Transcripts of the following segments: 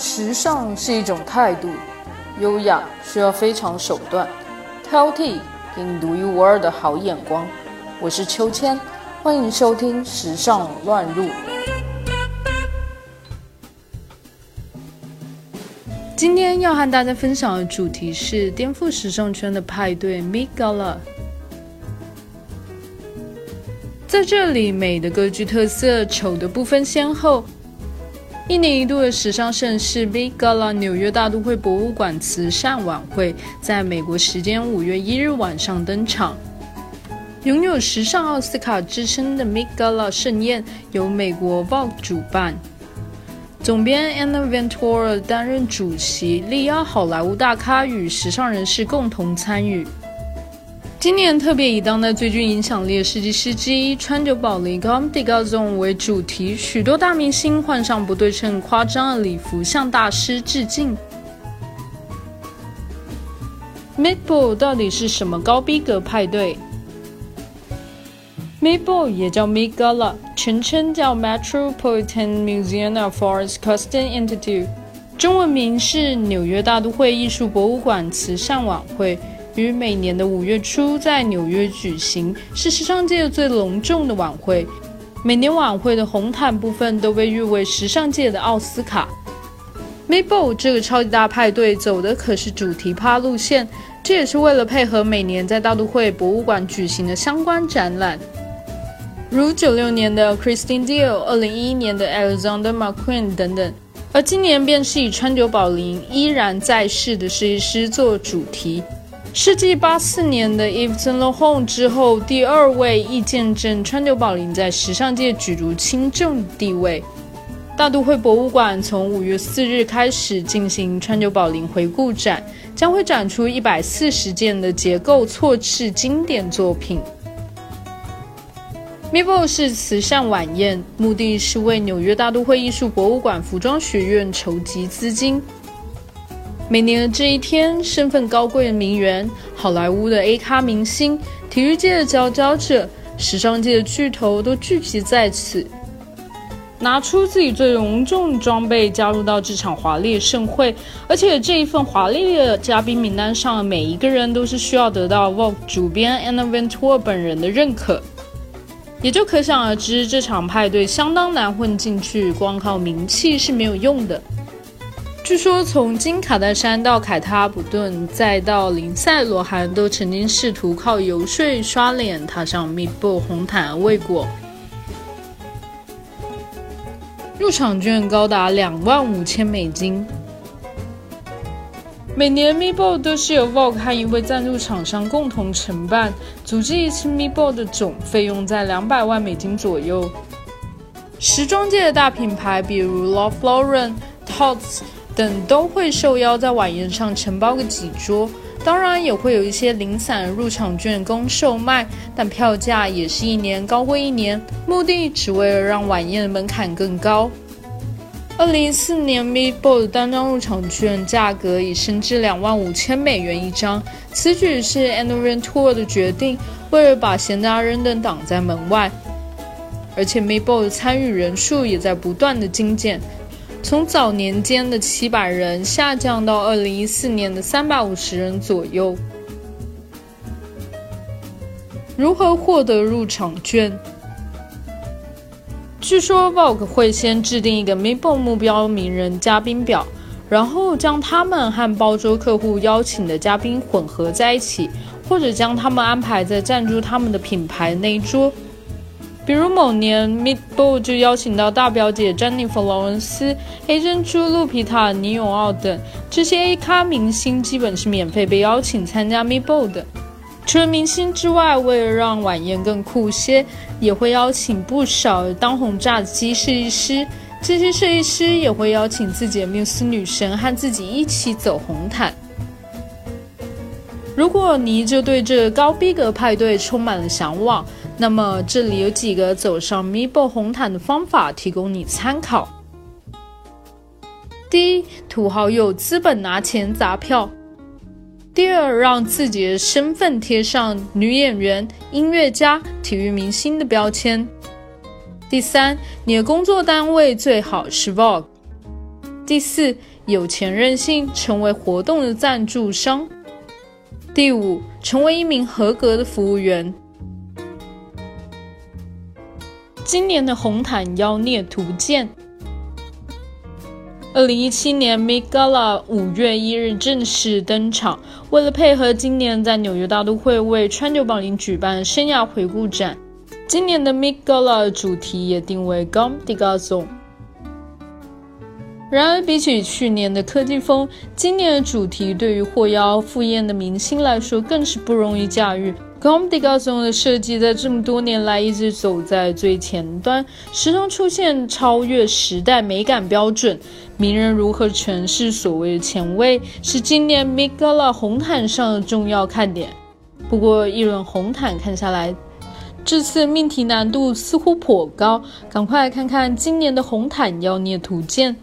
时尚是一种态度，优雅需要非常手段，挑剔给你独一无二的好眼光。我是秋千，欢迎收听《时尚乱入》。今天要和大家分享的主题是颠覆时尚圈的派对 Migala，。在这里，美的各具特色，丑的不分先后。一年一度的时尚盛事 Vigala 纽约大都会博物馆慈善晚会，在美国时间五月一日晚上登场。拥有时尚奥斯卡之称的 Met Gala 盛宴由美国 Vogue 主办，总编 Anna Ventura 担任主席，力邀好莱坞大咖与时尚人士共同参与。今年特别以当代最具影响力的设计师之一川久保玲 （Comme des Garçons） 为主题，许多大明星换上不对称、夸张的礼服，向大师致敬。Met Ball 到底是什么高逼格派对？Met Ball 也叫 Met Gala，全称叫 Metropolitan Museum of Art's Custom Institute，中文名是纽约大都会艺术博物馆慈善晚会。于每年的五月初在纽约举行，是时尚界最隆重的晚会。每年晚会的红毯部分都被誉为时尚界的奥斯卡。Met Ball 这个超级大派对走的可是主题趴路线，这也是为了配合每年在大都会博物馆举行的相关展览，如九六年的 Christine Dior、二零一一年的 Alexander McQueen 等等。而今年便是以川久保玲依然在世的设计师做主题。世纪八四年的 Yves Saint Laurent 之后，第二位亦见证川久保玲在时尚界举足轻重地位。大都会博物馆从五月四日开始进行川久保玲回顾展，将会展出一百四十件的结构错置经典作品。m i b o 是慈善晚宴，目的是为纽约大都会艺术博物馆服装学院筹集资金。每年的这一天，身份高贵的名媛、好莱坞的 A 咖明星、体育界的佼佼者、时尚界的巨头都聚集在此，拿出自己最隆重的装备，加入到这场华丽的盛会。而且这一份华丽的嘉宾名单上，每一个人都是需要得到 Vogue 主编 Anna Ventura 本人的认可，也就可想而知，这场派对相当难混进去，光靠名气是没有用的。据说，从金卡戴珊到凯特阿普顿，再到林赛罗韩，都曾经试图靠游说、刷脸，踏上 Met Ball 红毯未果。入场券高达两万五千美金。每年 Me Bo 都是由 Vogue 和一位赞助厂商共同承办，组织一次 Me Bo 的总费用在两百万美金左右。时装界的大品牌，比如 Ralph Lauren、Tod's。等都会受邀在晚宴上承包个几桌，当然也会有一些零散入场券供售卖，但票价也是一年高过一年，目的只为了让晚宴的门槛更高。二零一四年，Met Ball 单张入场券价格已升至两万五千美元一张，此举是 Anna Ventura 的决定，为了把闲杂人等挡在门外。而且，Met Ball 的参与人数也在不断的精简。从早年间的七百人下降到二零一四年的三百五十人左右。如何获得入场券？据说 Vogue 会先制定一个 Met Ball 目标名人嘉宾表，然后将他们和包桌客户邀请的嘉宾混合在一起，或者将他们安排在赞助他们的品牌那一桌。比如某年，Met Ball 就邀请到大表姐詹妮弗·劳伦斯、黑珍珠露皮塔、尼永奥等这些 A 咖明星，基本是免费被邀请参加 Met Ball 的。除了明星之外，为了让晚宴更酷些，也会邀请不少当红炸鸡设计师。这些设计师也会邀请自己的缪斯女神和自己一起走红毯。如果你就对这高逼格派对充满了向往，那么，这里有几个走上 m e b o 红毯的方法，提供你参考。第一，土豪有资本拿钱砸票；第二，让自己的身份贴上女演员、音乐家、体育明星的标签；第三，你的工作单位最好是 Vogue。第四，有钱任性，成为活动的赞助商。第五，成为一名合格的服务员。今年的红毯妖孽图鉴。二零一七年 Migala 五月一日正式登场。为了配合今年在纽约大都会为川久保玲举办生涯回顾展，今年的 Migala 主题也定为 Gom d i g a z o 然而，比起去年的科技风，今年的主题对于获邀赴宴的明星来说更是不容易驾驭。Comme des garçons 的设计在这么多年来一直走在最前端，时常出现超越时代美感标准。名人如何诠释所谓的前卫，是今年 m i g a l a 红毯上的重要看点。不过，一轮红毯看下来，这次命题难度似乎颇高。赶快来看看今年的红毯妖孽图鉴。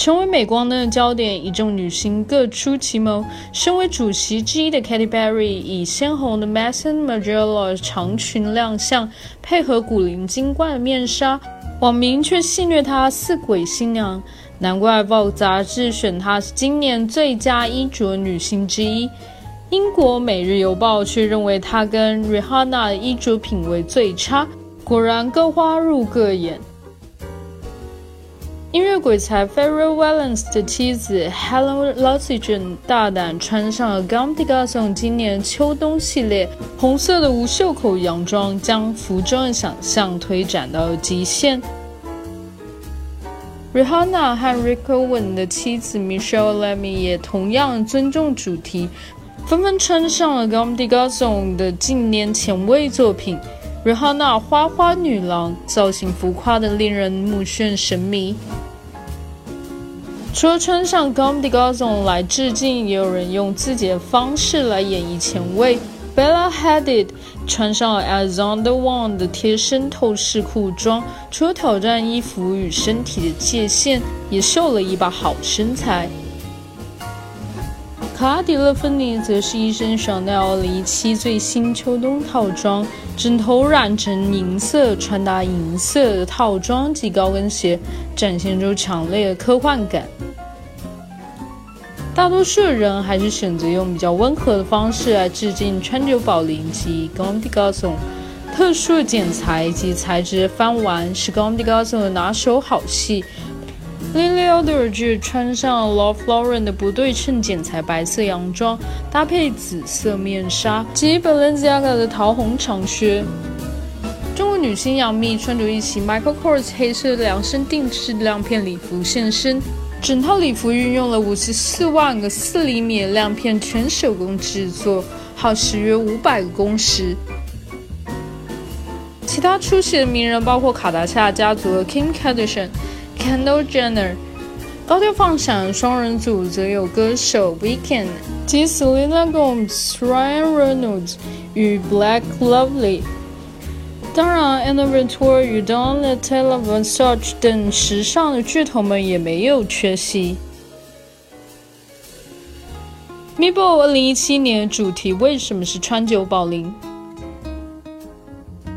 成为镁光灯的焦点，一众女星各出奇谋。身为主席之一的 Katy Perry 以鲜红的 Mason Margiela 长裙亮相，配合古灵精怪的面纱，网民却戏谑她似鬼新娘。难怪 Vogue 杂志选她是今年最佳衣着女星之一。英国《每日邮报》却认为她跟 Rihanna 的衣着品味最差。果然各花入各眼。音乐鬼才 Pharrell Williams 的妻子 Helen l o s i g e n 大胆穿上了 Comme des Garçons 今年秋冬系列红色的无袖口洋装，将服装的想象推展到了极限。Rihanna 和 Rick Owen 的妻子 Michelle Lamy 也同样尊重主题，纷纷穿上了 Comme des Garçons 的近年前卫作品。Rihanna 花花女郎造型浮夸的令人目眩神迷。除了穿上 Comme des Garçons 来致敬，也有人用自己的方式来演绎前卫。Bella Hadid 穿上了 Alexander Wang 的贴身透视裤装，除了挑战衣服与身体的界限，也秀了一把好身材。卡迪勒芬妮则是一身 Chanel 2017最新秋冬套装，枕头染成银色，穿搭银色的套装及高跟鞋，展现出强烈的科幻感。大多数人还是选择用比较温和的方式来致敬川久保玲及 g o m d i g a s o n 特殊剪裁及材质翻玩是 g o m d i g a s o n 的拿手好戏。Lily Aldridge 穿上 Love Lauren 的不对称剪裁白色洋装，搭配紫色面纱及 Balenciaga 的桃红长靴。中国女星杨幂穿着一袭 Michael Kors 黑色量身定制亮片礼服现身，整套礼服运用了五十四万个四厘米的亮片，全手工制作，耗时约五百个工时。其他出席的名人包括卡达夏家族的 Kim Kardashian。Kendall Jenner，高调放闪双人组则有歌手 Weekend 及 Selena Gomez、Ryan Reynolds 与 Black Lovely。当然，Anna Wintour 与 Donatella Versace 等时尚的巨头们也没有缺席。m i b o 二零一七年主题为什么是川久保玲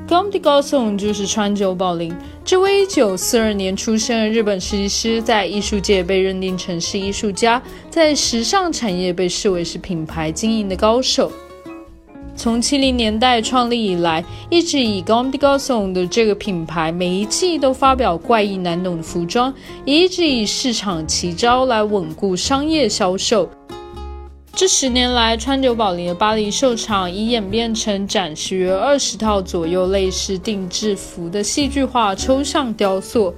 ？Comme des Garçons 就是川久保玲。这位1942年出生的日本设计师，在艺术界被认定成是艺术家，在时尚产业被视为是品牌经营的高手。从70年代创立以来，一直以 Comme des Garçons 的这个品牌，每一季都发表怪异难懂的服装，也一直以市场奇招来稳固商业销售。这十年来，川久保玲的巴黎秀场已演变成展示约二十套左右类似定制服的戏剧化抽象雕塑，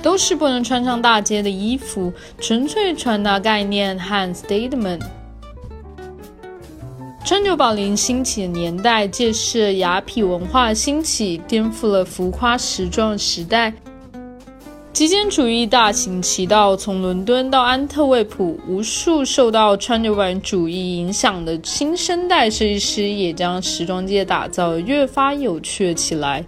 都是不能穿上大街的衣服，纯粹传达概念和 statement。川久保玲兴起的年代，借势雅痞文化兴起，颠覆了浮夸时装时代。极简主义大行其道，从伦敦到安特卫普，无数受到川久保玲主义影响的新生代设计师也将时装界打造越发有趣起来。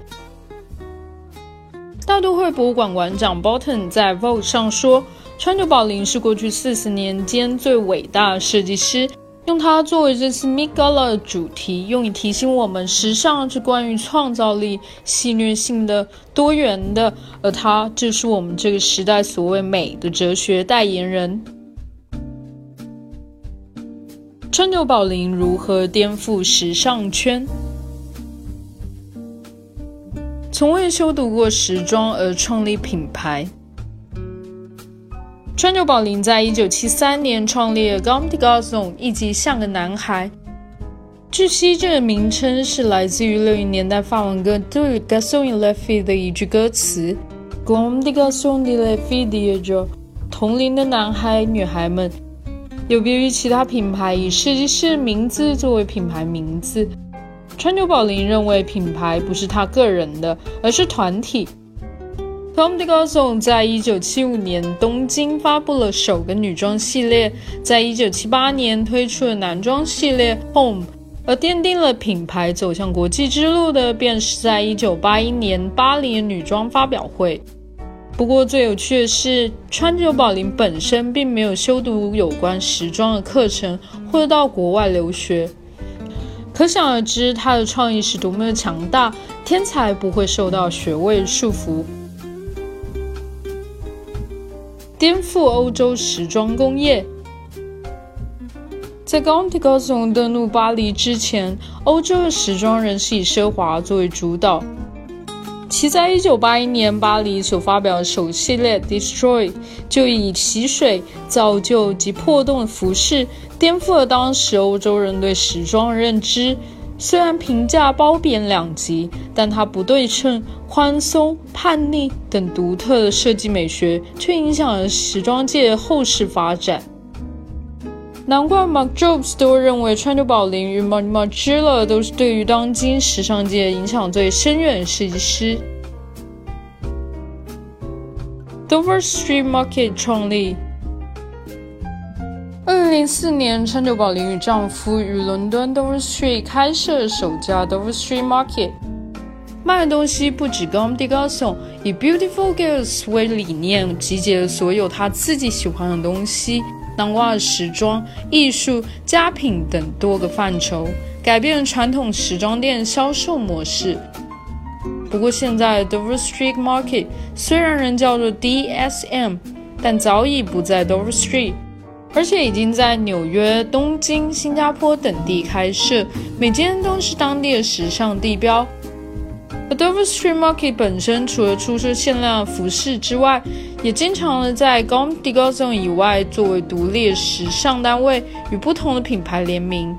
大都会博物馆馆长 Bolton 在 Vogue 上说：“川久保玲是过去四十年间最伟大的设计师，用它作为这次 Met Gala 的主题，用以提醒我们，时尚是关于创造力、戏谑性的、多元的，而它就是我们这个时代所谓美的哲学代言人。川久保玲如何颠覆时尚圈？从未修读过时装而创立品牌。川久保玲在一九七三年创立了 Comme des Garçons，意即像个男孩。据悉，这个名称是来自于六零年代法文歌《De Garçons et les filles》的一句歌词：Comme des Garçons et les filles，同龄的男孩、女孩们。有别于其他品牌以设计师名字作为品牌名字，川久保玲认为品牌不是他个人的，而是团体。Comme des Garçons 在一九七五年东京发布了首个女装系列，在一九七八年推出了男装系列 Home，而奠定了品牌走向国际之路的，便是在一九八一年巴黎女装发表会。不过最有趣的是，川久保玲本身并没有修读有关时装的课程，或者到国外留学，可想而知她的创意是多么的强大。天才不会受到学位束缚。颠覆欧洲时装工业。在 Comme des Garçons 登陆巴黎之前，欧洲的时装仍是以奢华作为主导。其在1981年巴黎所发表的首系列 Destroy 就以洗水、造就及破洞的服饰，颠覆了当时欧洲人对时装的认知。虽然评价褒贬两极，但它不对称、宽松、叛逆等独特的设计美学，却影响了时装界后世发展。难怪 Marc Jobs 都认为川久保玲与 Marc Margiela 都是对于当今时尚界影响最深远的设计师。Dover Street Market 创立。二零零四年，川久保玲与丈夫于伦敦 Dover Street 开设首家 Dover Street Market，卖的东西不止 g o m d e g a s o n 以 Beautiful Girls 为理念，集结了所有他自己喜欢的东西，囊括时装、艺术、家品等多个范畴，改变了传统时装店销售模式。不过，现在 Dover Street Market 虽然仍叫做 DSM，但早已不在 Dover Street。而且已经在纽约、东京、新加坡等地开设，每间都是当地的时尚地标。Dover Street Market 本身除了出售限量服饰之外，也经常的在 Gom des Garçons 以外作为独立的时尚单位，与不同的品牌联名。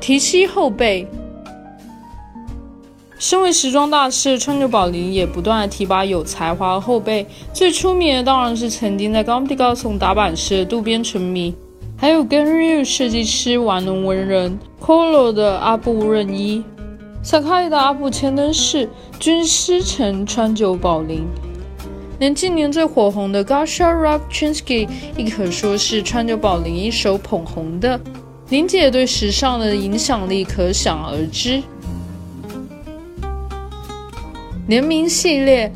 提膝后背。身为时装大师，川久保玲也不断的提拔有才华的后辈。最出名的当然是曾经在 Comme des Garçons 打版时的渡边淳弥，还有跟日语设计师玩弄文人 Colo 的阿部润一，Sakai 的阿部千灯饰均师承川久保玲。连近年最火红的 Gasha Rabchinsky 亦可说是川久保玲一手捧红的。玲姐对时尚的影响力可想而知。联名系列，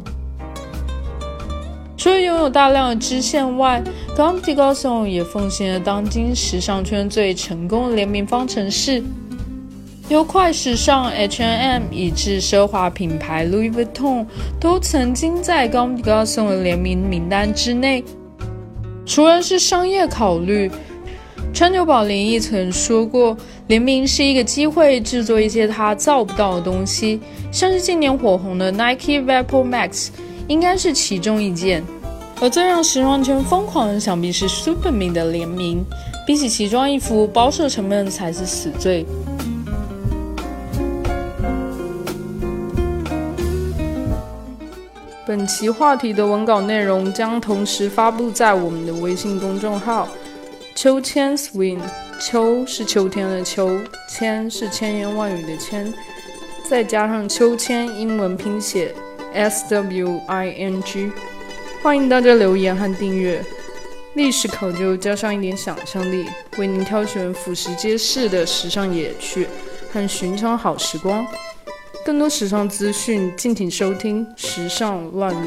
除了拥有大量的支线外，Comme des Garçons 也奉献了当今时尚圈最成功的联名方程式。由快时尚 H&M 以至奢华品牌 Louis Vuitton 都曾经在 Comme des Garçons 的联名名单之内。除了是商业考虑，川久保玲亦曾说过，联名是一个机会，制作一些他造不到的东西。像是近年火红的 Nike Vapor Max，应该是其中一件。而最让时装圈疯狂的，想必是 Superman 的联名。比起奇装异服，保守成本才是死罪。本期话题的文稿内容将同时发布在我们的微信公众号“秋千 Swing”。秋是秋天的秋，千是千言万语的千。再加上秋千英文拼写 S W I N G，欢迎大家留言和订阅。历史考究加上一点想象力，为您挑选俯拾皆是的时尚野趣和寻常好时光。更多时尚资讯，敬请收听《时尚乱入》。